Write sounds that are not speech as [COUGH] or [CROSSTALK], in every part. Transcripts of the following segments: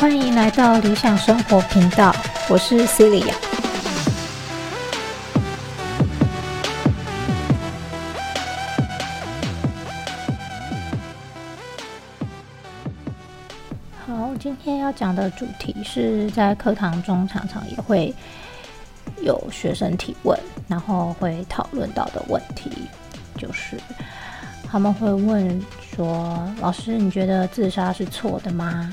欢迎来到理想生活频道，我是 Celia。好，今天要讲的主题是在课堂中常常也会有学生提问，然后会讨论到的问题，就是他们会问说：“老师，你觉得自杀是错的吗？”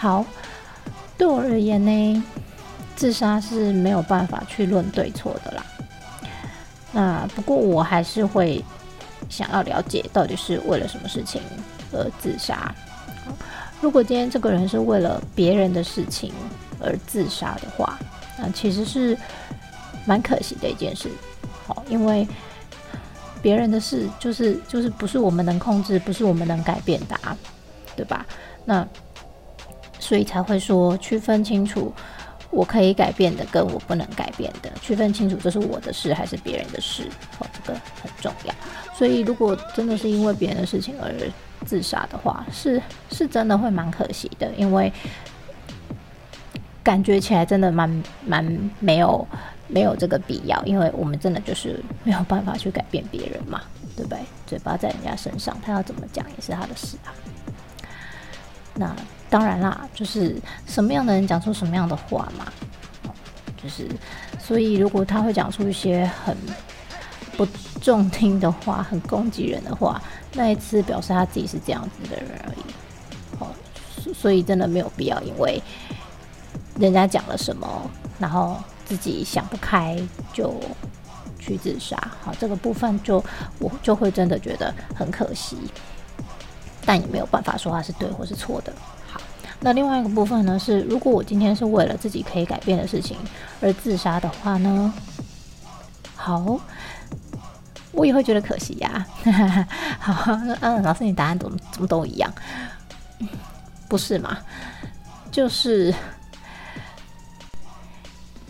好，对我而言呢，自杀是没有办法去论对错的啦。那不过我还是会想要了解到底是为了什么事情而自杀。如果今天这个人是为了别人的事情而自杀的话，那其实是蛮可惜的一件事。好，因为别人的事就是就是不是我们能控制，不是我们能改变的，啊，对吧？那。所以才会说区分清楚，我可以改变的跟我不能改变的，区分清楚这是我的事还是别人的事，哦，这个很重要。所以如果真的是因为别人的事情而自杀的话，是是真的会蛮可惜的，因为感觉起来真的蛮蛮没有没有这个必要，因为我们真的就是没有办法去改变别人嘛，对不对？嘴巴在人家身上，他要怎么讲也是他的事啊。那当然啦，就是什么样的人讲出什么样的话嘛，就是所以如果他会讲出一些很不中听的话、很攻击人的话，那一次表示他自己是这样子的人而已。好，所以真的没有必要因为人家讲了什么，然后自己想不开就去自杀。好，这个部分就我就会真的觉得很可惜。但也没有办法说他是对或是错的。那另外一个部分呢是，如果我今天是为了自己可以改变的事情而自杀的话呢，好，我也会觉得可惜呀。[LAUGHS] 好，嗯，老师，你答案怎么怎么都一样？不是嘛？就是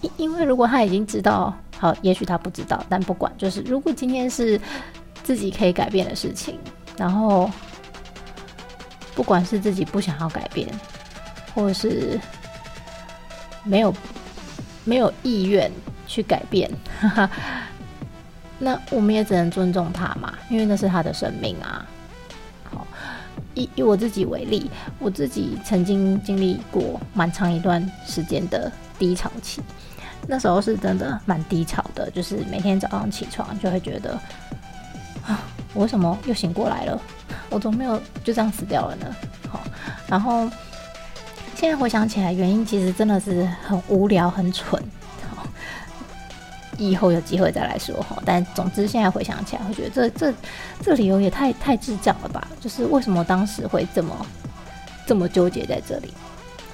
因因为如果他已经知道，好，也许他不知道，但不管，就是如果今天是自己可以改变的事情，然后。不管是自己不想要改变，或者是没有没有意愿去改变，[LAUGHS] 那我们也只能尊重他嘛，因为那是他的生命啊。好，以以我自己为例，我自己曾经经历过蛮长一段时间的低潮期，那时候是真的蛮低潮的，就是每天早上起床就会觉得啊，我为什么又醒过来了？我怎么没有就这样死掉了呢？好，然后现在回想起来，原因其实真的是很无聊、很蠢。好，以后有机会再来说哈。但总之现在回想起来，我觉得这这这理由也太太智障了吧？就是为什么当时会这么这么纠结在这里？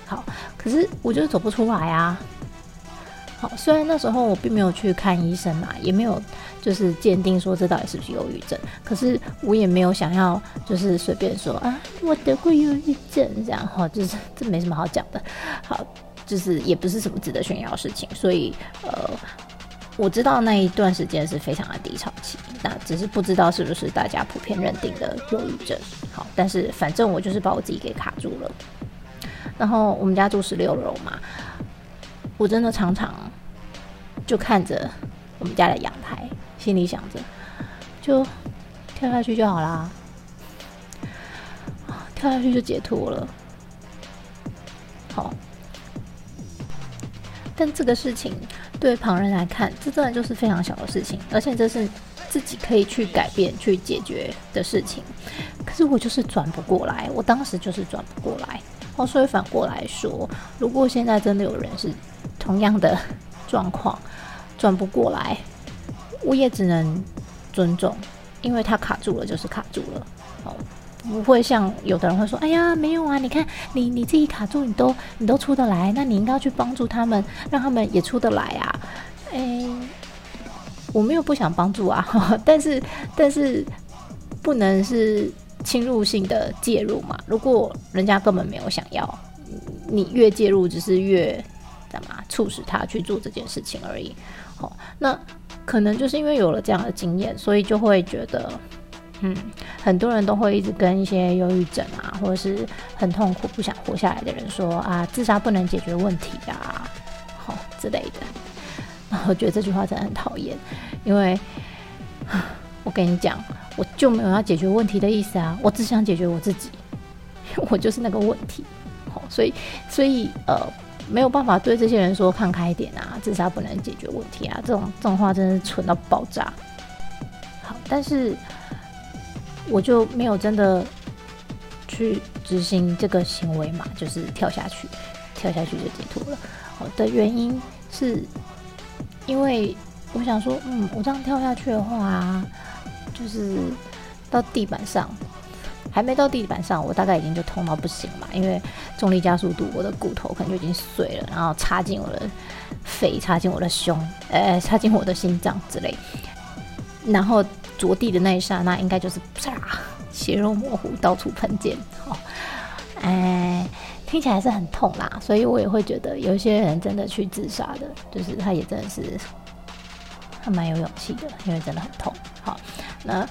好，可是我就是走不出来啊。虽然那时候我并没有去看医生啊，也没有就是鉴定说这到底是不是忧郁症，可是我也没有想要就是随便说啊，我得过忧郁症这样哈，就是 [LAUGHS] 这没什么好讲的。好，就是也不是什么值得炫耀的事情，所以呃，我知道那一段时间是非常的低潮期，那只是不知道是不是大家普遍认定的忧郁症。好，但是反正我就是把我自己给卡住了。然后我们家住十六楼嘛。我真的常常就看着我们家的阳台，心里想着，就跳下去就好啦，跳下去就解脱了。好，但这个事情对旁人来看，这真的就是非常小的事情，而且这是自己可以去改变、去解决的事情。可是我就是转不过来，我当时就是转不过来。哦，所以反过来说，如果现在真的有人是同样的状况转不过来，我也只能尊重，因为他卡住了就是卡住了。哦，不会像有的人会说：“哎呀，没有啊，你看你你自己卡住，你都你都出得来，那你应该去帮助他们，让他们也出得来啊。”哎，我没有不想帮助啊，[LAUGHS] 但是但是不能是。侵入性的介入嘛？如果人家根本没有想要，你越介入，只是越干嘛促使他去做这件事情而已。好，那可能就是因为有了这样的经验，所以就会觉得，嗯，很多人都会一直跟一些忧郁症啊，或者是很痛苦不想活下来的人说啊，自杀不能解决问题啊，好之类的。然后我觉得这句话真的很讨厌，因为我跟你讲，我就没有要解决问题的意思啊，我只想解决我自己，[LAUGHS] 我就是那个问题。好，所以所以呃，没有办法对这些人说看开一点啊，自杀不能解决问题啊，这种这种话真的是蠢到爆炸。好，但是。我就没有真的去执行这个行为嘛，就是跳下去，跳下去就解脱了。好的原因是，因为我想说，嗯，我这样跳下去的话，就是到地板上，还没到地板上，我大概已经就痛到不行嘛，因为重力加速度，我的骨头可能就已经碎了，然后插进我的肺，插进我的胸，呃，插进我的心脏之类，然后。着地的那一刹那，应该就是啪，血肉模糊，到处喷溅。哦，哎，听起来是很痛啦，所以我也会觉得有些人真的去自杀的，就是他也真的是还蛮有勇气的，因为真的很痛。好，那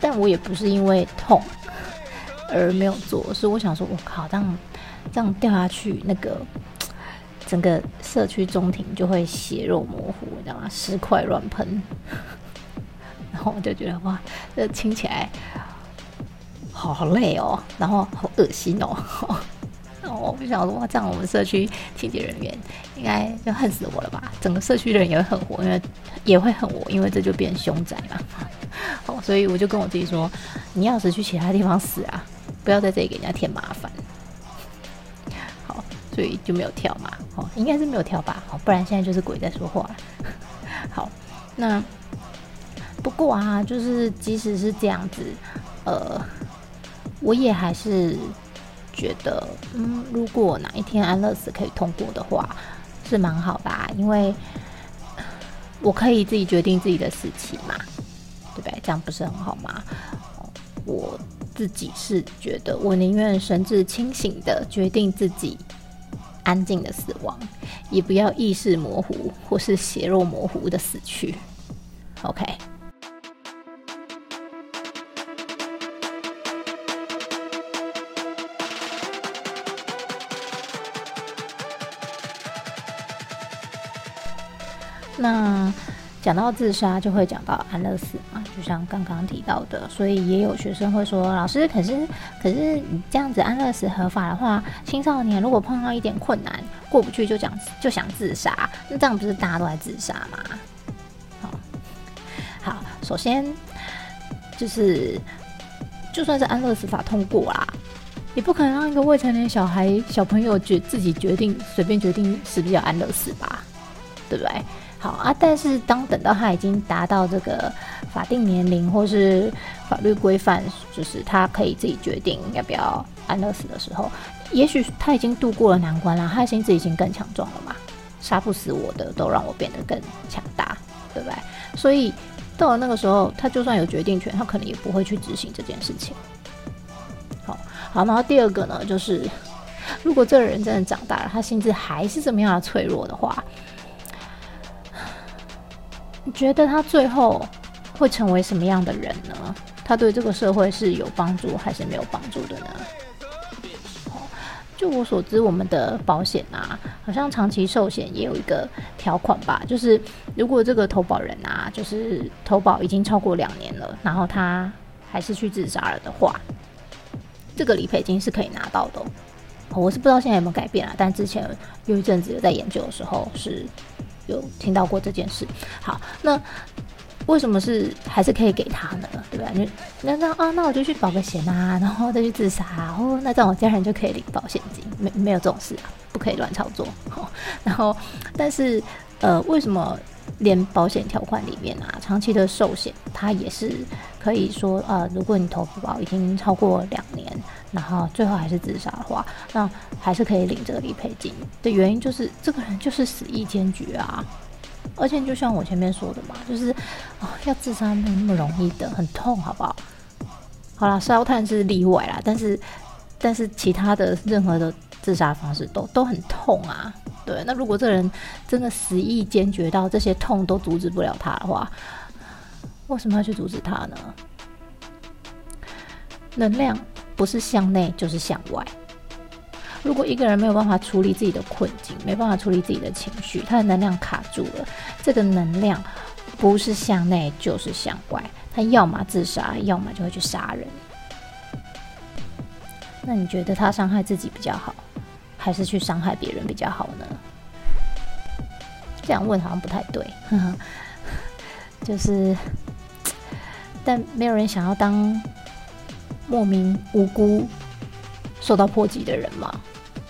但我也不是因为痛而没有做，是我想说，我靠，这样这样掉下去，那个整个社区中庭就会血肉模糊，你知道吗？尸块乱喷。[LAUGHS] 然后我就觉得哇，这听起来好累哦，然后好恶心哦。[LAUGHS] 然后我不想说哇，这样我们社区清洁人员应该就恨死我了吧？整个社区的人也会恨我，因为也会恨我，因为这就变凶宅嘛。[LAUGHS] 好，所以我就跟我自己说，你要是去其他地方死啊，不要在这里给人家添麻烦。好，所以就没有跳嘛。哦，应该是没有跳吧？好，不然现在就是鬼在说话。[LAUGHS] 好，那。不过啊，就是即使是这样子，呃，我也还是觉得，嗯，如果哪一天安乐死可以通过的话，是蛮好的，啊，因为我可以自己决定自己的死期嘛，对不对？这样不是很好吗？我自己是觉得，我宁愿神志清醒的决定自己安静的死亡，也不要意识模糊或是血肉模糊的死去。OK。讲到自杀，就会讲到安乐死嘛，就像刚刚提到的，所以也有学生会说：“老师，可是可是你这样子安乐死合法的话，青少年如果碰到一点困难过不去，就讲就想自杀，那这样不是大家都在自杀吗？”好，好，首先就是就算是安乐死法通过啦，也不可能让一个未成年小孩小朋友决自己决定随便决定是不是要安乐死吧，对不对？好啊，但是当等到他已经达到这个法定年龄或是法律规范，就是他可以自己决定要不要安乐死的时候，也许他已经度过了难关了，他的心智已经更强壮了嘛，杀不死我的都让我变得更强大，对不对？所以到了那个时候，他就算有决定权，他可能也不会去执行这件事情。好，好，然后第二个呢，就是如果这个人真的长大了，他心智还是这么样的脆弱的话。你觉得他最后会成为什么样的人呢？他对这个社会是有帮助还是没有帮助的呢？就我所知，我们的保险啊，好像长期寿险也有一个条款吧，就是如果这个投保人啊，就是投保已经超过两年了，然后他还是去自杀了的话，这个理赔金是可以拿到的。我是不知道现在有没有改变啊，但之前有一阵子有在研究的时候是。有听到过这件事，好，那为什么是还是可以给他呢？对吧？你那那啊，那我就去保个险啊，然后再去自杀，哦，那这样我家人就可以领保险金，没没有这种事啊，不可以乱操作。[LAUGHS] 然后，但是呃，为什么连保险条款里面啊，长期的寿险它也是可以说，呃，如果你投保已经超过两年。然后最后还是自杀的话，那还是可以领这个理赔金的原因就是这个人就是死意坚决啊，而且就像我前面说的嘛，就是啊要自杀没有那么容易的，很痛，好不好？好啦，烧炭是例外啦，但是但是其他的任何的自杀方式都都很痛啊。对，那如果这人真的死意坚决到这些痛都阻止不了他的话，为什么要去阻止他呢？能量不是向内就是向外。如果一个人没有办法处理自己的困境，没办法处理自己的情绪，他的能量卡住了，这个能量不是向内就是向外，他要么自杀，要么就会去杀人。那你觉得他伤害自己比较好，还是去伤害别人比较好呢？这样问好像不太对，[LAUGHS] 就是，但没有人想要当莫名无辜受到波及的人嘛。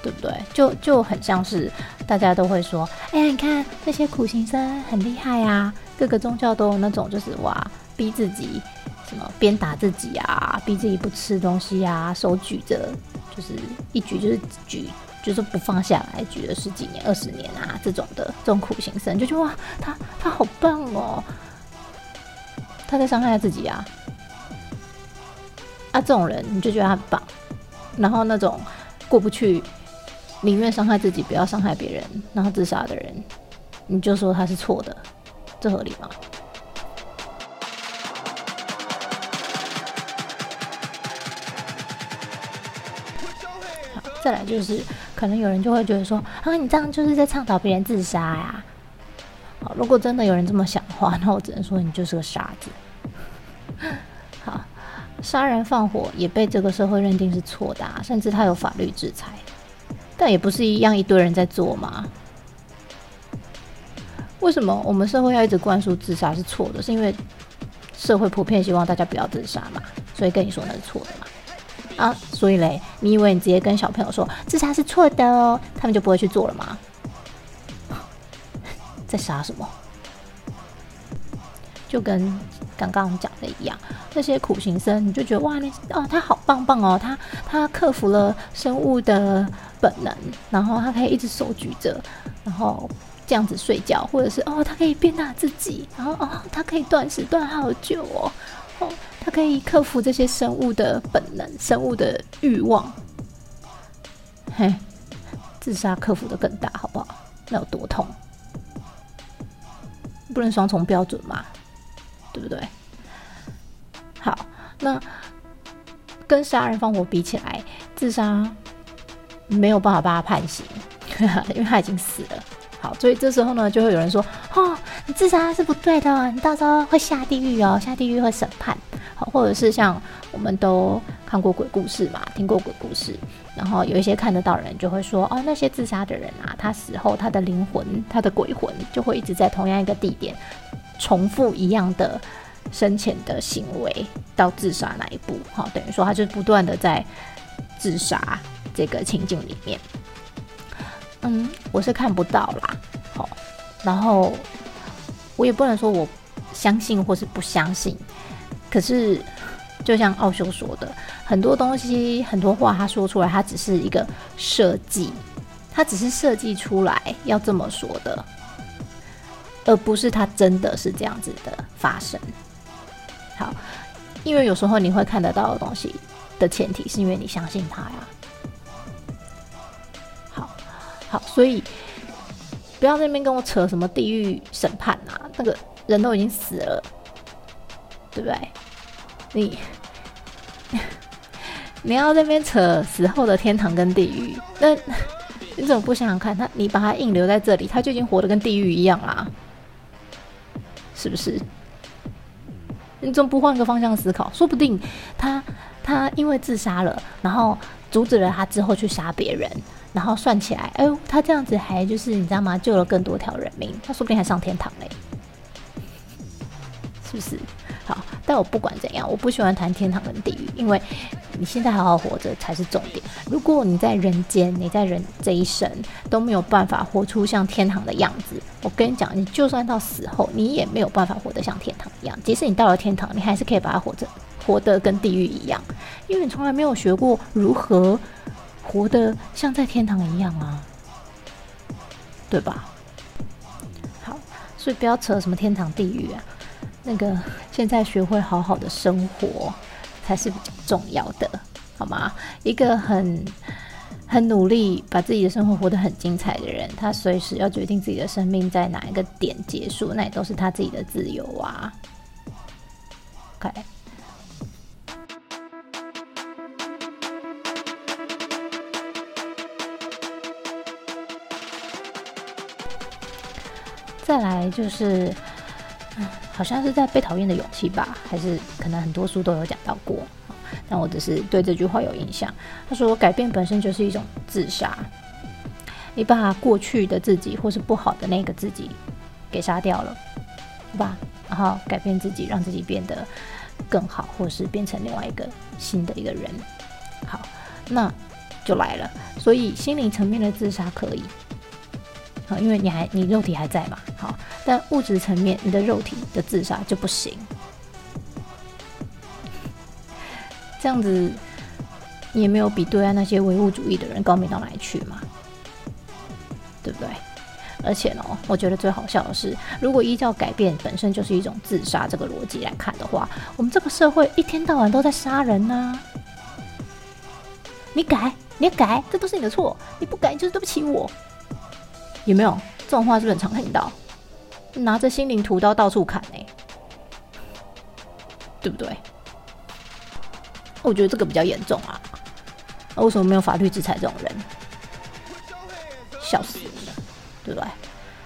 对不对？就就很像是大家都会说，哎呀，你看那些苦行僧很厉害啊，各个宗教都有那种就是哇，逼自己什么鞭打自己啊，逼自己不吃东西啊，手举着就是一举就是举，就是不放下来，举了十几年、二十年啊，这种的这种苦行僧就觉得哇，他他好棒哦，他在伤害他自己啊，啊，这种人你就觉得他很棒，然后那种过不去。宁愿伤害自己，不要伤害别人，然后自杀的人，你就说他是错的，这合理吗？再来就是，可能有人就会觉得说，啊，你这样就是在倡导别人自杀呀。好，如果真的有人这么想的话，那我只能说你就是个傻子。好，杀人放火也被这个社会认定是错的，啊甚至他有法律制裁。但也不是一样一堆人在做吗？为什么我们社会要一直灌输自杀是错的？是因为社会普遍希望大家不要自杀嘛？所以跟你说那是错的嘛？啊，所以嘞，你以为你直接跟小朋友说自杀是错的哦，他们就不会去做了吗？[LAUGHS] 在杀什么？就跟刚刚讲的一样，那些苦行僧，你就觉得哇，那哦，他好棒棒哦，他他克服了生物的。本能，然后他可以一直手举着，然后这样子睡觉，或者是哦，他可以变大自己，然后哦，他可以断食断好久哦，哦，他可以克服这些生物的本能、生物的欲望。嘿，自杀克服的更大，好不好？那有多痛？不能双重标准嘛，对不对？好，那跟杀人放火比起来，自杀。没有办法把他判刑，[LAUGHS] 因为他已经死了。好，所以这时候呢，就会有人说：“，自杀是不对的，你到时候会下地狱哦，下地狱会审判。”好，或者是像我们都看过鬼故事嘛，听过鬼故事，然后有一些看得到人就会说：“哦，那些自杀的人啊，他死后他的灵魂、他的鬼魂就会一直在同样一个地点重复一样的生前的行为到自杀那一步。”好，等于说他就不断的在自杀。这个情境里面，嗯，我是看不到啦，好，然后我也不能说我相信或是不相信，可是就像奥修说的，很多东西、很多话，他说出来，他只是一个设计，他只是设计出来要这么说的，而不是他真的是这样子的发生。好，因为有时候你会看得到的东西的前提，是因为你相信他呀。好，好所以不要那边跟我扯什么地狱审判啊！那个人都已经死了，对不对？你 [LAUGHS] 你要那边扯死后的天堂跟地狱，那你怎么不想想看？他你把他硬留在这里，他就已经活得跟地狱一样啦，是不是？你怎么不换个方向思考？说不定他他因为自杀了，然后阻止了他之后去杀别人。然后算起来，哎呦，他这样子还就是你知道吗？救了更多条人命，他说不定还上天堂嘞，是不是？好，但我不管怎样，我不喜欢谈天堂跟地狱，因为你现在好好活着才是重点。如果你在人间，你在人这一生都没有办法活出像天堂的样子，我跟你讲，你就算到死后，你也没有办法活得像天堂一样。即使你到了天堂，你还是可以把它活着活得跟地狱一样，因为你从来没有学过如何。活得像在天堂一样啊，对吧？好，所以不要扯什么天堂地狱啊，那个现在学会好好的生活才是比较重要的，好吗？一个很很努力把自己的生活活得很精彩的人，他随时要决定自己的生命在哪一个点结束，那也都是他自己的自由啊。OK。就是，好像是在《被讨厌的勇气》吧，还是可能很多书都有讲到过，但我只是对这句话有印象。他说，改变本身就是一种自杀，你把过去的自己或是不好的那个自己给杀掉了，对吧？然后改变自己，让自己变得更好，或是变成另外一个新的一个人。好，那就来了。所以心灵层面的自杀可以。啊，因为你还你肉体还在嘛，好，但物质层面你的肉体的自杀就不行，这样子你也没有比对岸那些唯物主义的人高明到哪里去嘛，对不对？而且呢，我觉得最好笑的是，如果依照改变本身就是一种自杀这个逻辑来看的话，我们这个社会一天到晚都在杀人呐，你改，你改，这都是你的错，你不改就是对不起我。有没有这种话？是不是很常听到？拿着心灵屠刀到处砍呢，对不对？我觉得这个比较严重啊。为什么没有法律制裁这种人？笑死了，对不对？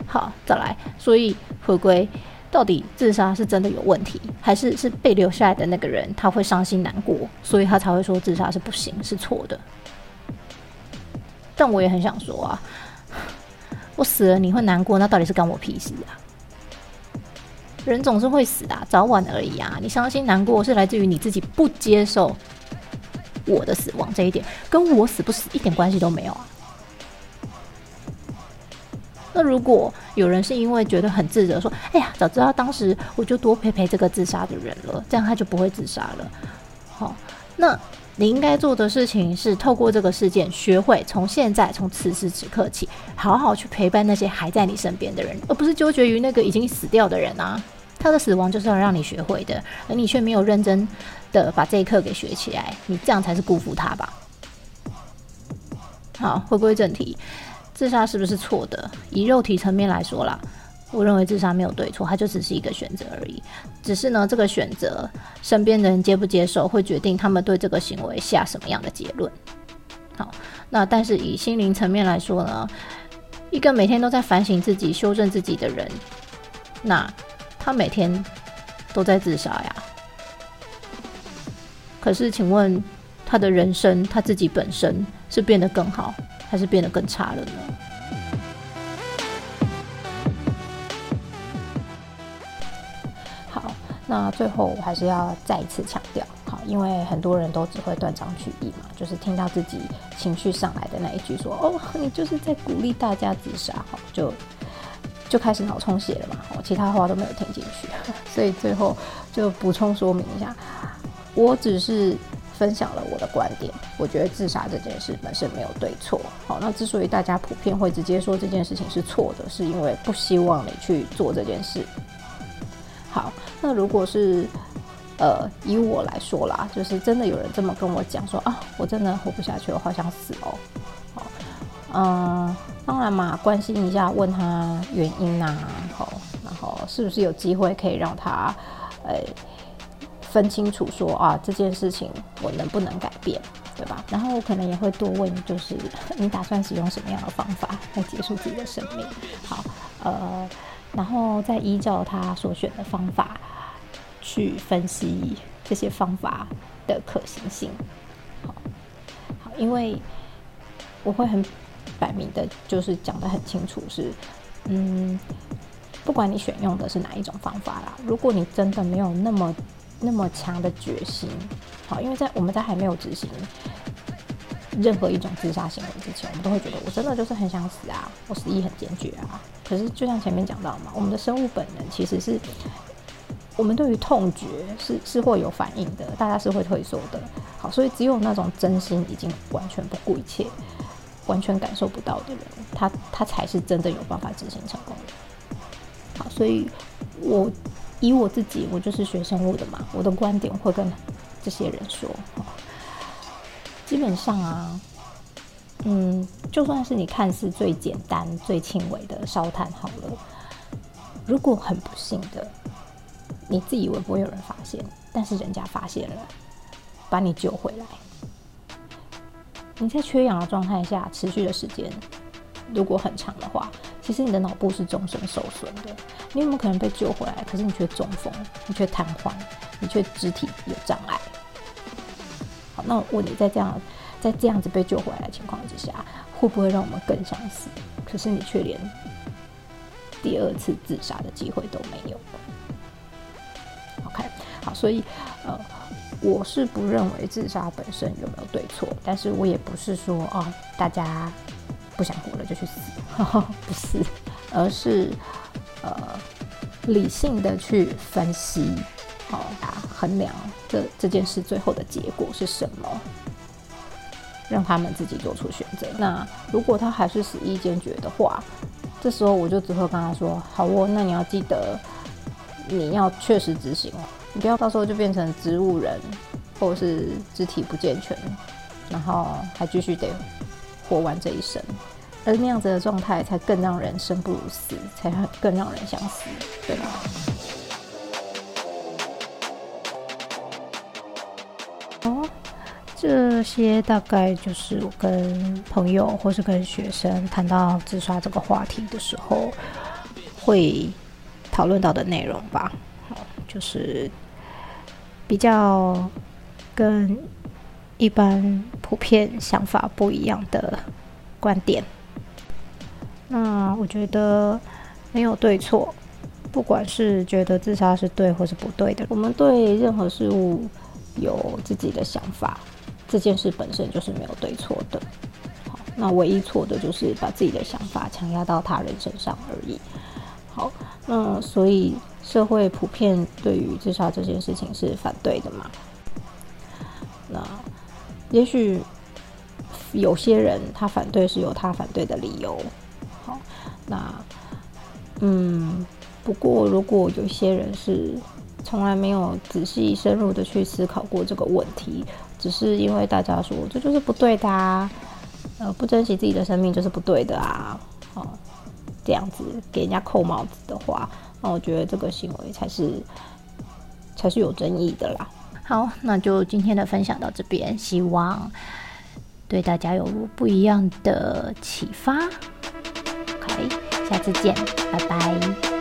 好，再来。所以回归，到底自杀是真的有问题，还是是被留下来的那个人他会伤心难过，所以他才会说自杀是不行，是错的？但我也很想说啊。我死了你会难过，那到底是干我屁事啊？人总是会死的，早晚而已啊！你伤心难过是来自于你自己不接受我的死亡这一点，跟我死不死一点关系都没有啊。那如果有人是因为觉得很自责，说：“哎呀，早知道当时我就多陪陪这个自杀的人了，这样他就不会自杀了。”好，那。你应该做的事情是透过这个事件，学会从现在从此时此刻起，好好去陪伴那些还在你身边的人，而不是纠结于那个已经死掉的人啊。他的死亡就是要让你学会的，而你却没有认真的把这一课给学起来，你这样才是辜负他吧。好，回归正题，自杀是不是错的？以肉体层面来说啦。我认为自杀没有对错，它就只是一个选择而已。只是呢，这个选择身边的人接不接受，会决定他们对这个行为下什么样的结论。好，那但是以心灵层面来说呢，一个每天都在反省自己、修正自己的人，那他每天都在自杀呀。可是，请问他的人生他自己本身是变得更好，还是变得更差了呢？那最后我还是要再一次强调，好，因为很多人都只会断章取义嘛，就是听到自己情绪上来的那一句说，哦，你就是在鼓励大家自杀，好，就就开始脑充血了嘛，我其他话都没有听进去，[LAUGHS] 所以最后就补充说明一下，我只是分享了我的观点，我觉得自杀这件事本身没有对错，好，那之所以大家普遍会直接说这件事情是错的，是因为不希望你去做这件事。那如果是，呃，以我来说啦，就是真的有人这么跟我讲说啊，我真的活不下去，我好想死哦。好，嗯，当然嘛，关心一下，问他原因呐，好，然后是不是有机会可以让他，呃，分清楚说啊，这件事情我能不能改变，对吧？然后我可能也会多问，就是你打算使用什么样的方法来结束自己的生命？好，呃。然后再依照他所选的方法去分析这些方法的可行性。好，好，因为我会很摆明的，就是讲的很清楚，是嗯，不管你选用的是哪一种方法啦，如果你真的没有那么那么强的决心，好，因为在我们在还没有执行。任何一种自杀行为之前，我们都会觉得我真的就是很想死啊，我死意很坚决啊。可是就像前面讲到嘛，我们的生物本能其实是，我们对于痛觉是是会有反应的，大家是会退缩的。好，所以只有那种真心已经完全不顾一切、完全感受不到的人，他他才是真的有办法执行成功的。好，所以我以我自己，我就是学生物的嘛，我的观点会跟这些人说。基本上啊，嗯，就算是你看似最简单、最轻微的烧炭好了，如果很不幸的，你自以为不会有人发现，但是人家发现了，把你救回来，你在缺氧的状态下持续的时间如果很长的话，其实你的脑部是终身受损的。你有没有可能被救回来？可是你却中风，你却瘫痪，你却肢体有障碍。好，那我问你，在这样在这样子被救回来的情况之下，会不会让我们更想死？可是你却连第二次自杀的机会都没有。所以呃，我是不认为自杀本身有没有对错，但是我也不是说哦，大家。不想活了就去死，不是，而是呃理性的去分析，好啊，衡量这这件事最后的结果是什么，让他们自己做出选择。那如果他还是死意坚决的话，这时候我就只会跟他说：好哦，那你要记得你要确实执行哦，你不要到时候就变成植物人，或者是肢体不健全，然后还继续得。活完这一生，而那样子的状态才更让人生不如死，才更让人想死，对吧？哦，这些大概就是我跟朋友或是跟学生谈到自杀这个话题的时候会讨论到的内容吧。好，就是比较跟。一般普遍想法不一样的观点，那我觉得没有对错，不管是觉得自杀是对或是不对的，我们对任何事物有自己的想法，这件事本身就是没有对错的。好，那唯一错的就是把自己的想法强压到他人身上而已。好，那所以社会普遍对于自杀这件事情是反对的嘛？那。也许有些人他反对是有他反对的理由，好，那嗯，不过如果有些人是从来没有仔细深入的去思考过这个问题，只是因为大家说这就是不对的啊，呃，不珍惜自己的生命就是不对的啊，这样子给人家扣帽子的话，那我觉得这个行为才是才是有争议的啦。好，那就今天的分享到这边，希望对大家有不一样的启发。OK，下次见，拜拜。